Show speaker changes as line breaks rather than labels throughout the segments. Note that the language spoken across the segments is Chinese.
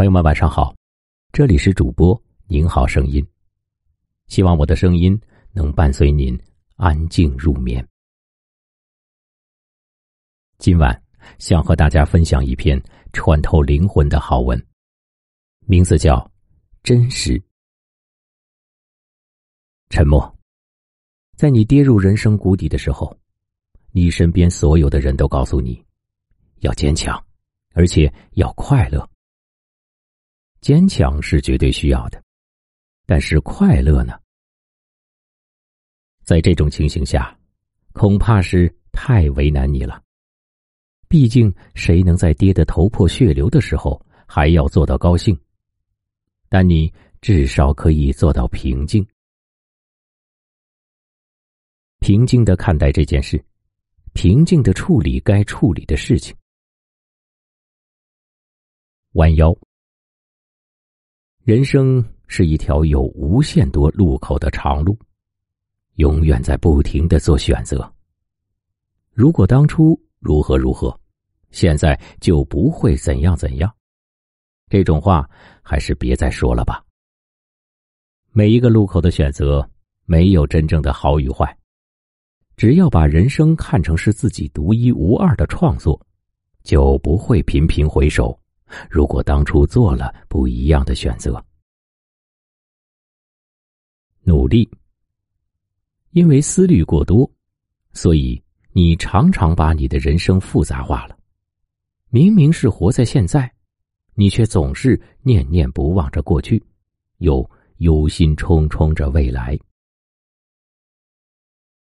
朋友们，晚上好，这里是主播您好声音，希望我的声音能伴随您安静入眠。今晚想和大家分享一篇穿透灵魂的好文，名字叫《真实》。沉默，在你跌入人生谷底的时候，你身边所有的人都告诉你，要坚强，而且要快乐。坚强是绝对需要的，但是快乐呢？在这种情形下，恐怕是太为难你了。毕竟，谁能在跌得头破血流的时候还要做到高兴？但你至少可以做到平静，平静的看待这件事，平静的处理该处理的事情。弯腰。人生是一条有无限多路口的长路，永远在不停的做选择。如果当初如何如何。现在就不会怎样怎样，这种话还是别再说了吧。每一个路口的选择没有真正的好与坏，只要把人生看成是自己独一无二的创作，就不会频频回首。如果当初做了不一样的选择，努力，因为思虑过多，所以你常常把你的人生复杂化了。明明是活在现在，你却总是念念不忘着过去，又忧心忡忡着未来。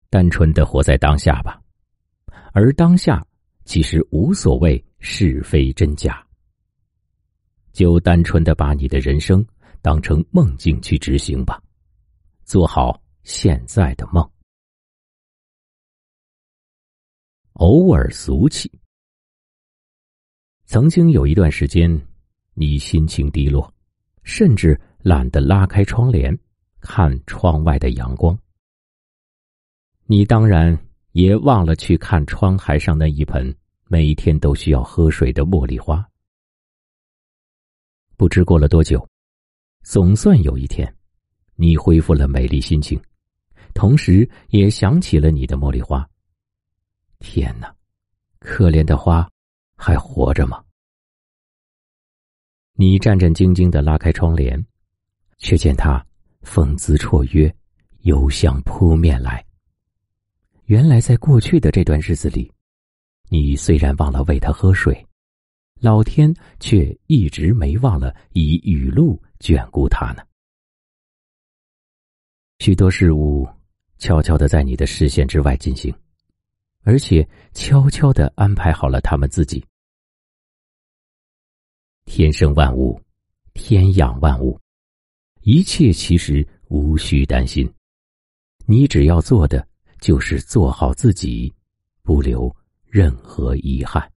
单纯的活在当下吧，而当下其实无所谓是非真假。就单纯的把你的人生当成梦境去执行吧，做好现在的梦。偶尔俗气。曾经有一段时间，你心情低落，甚至懒得拉开窗帘看窗外的阳光。你当然也忘了去看窗台上那一盆每天都需要喝水的茉莉花。不知过了多久，总算有一天，你恢复了美丽心情，同时也想起了你的茉莉花。天哪，可怜的花！还活着吗？你战战兢兢的拉开窗帘，却见他风姿绰约，幽香扑面来。原来，在过去的这段日子里，你虽然忘了喂他喝水，老天却一直没忘了以雨露眷顾他呢。许多事物悄悄的在你的视线之外进行。而且悄悄的安排好了他们自己。天生万物，天养万物，一切其实无需担心。你只要做的就是做好自己，不留任何遗憾。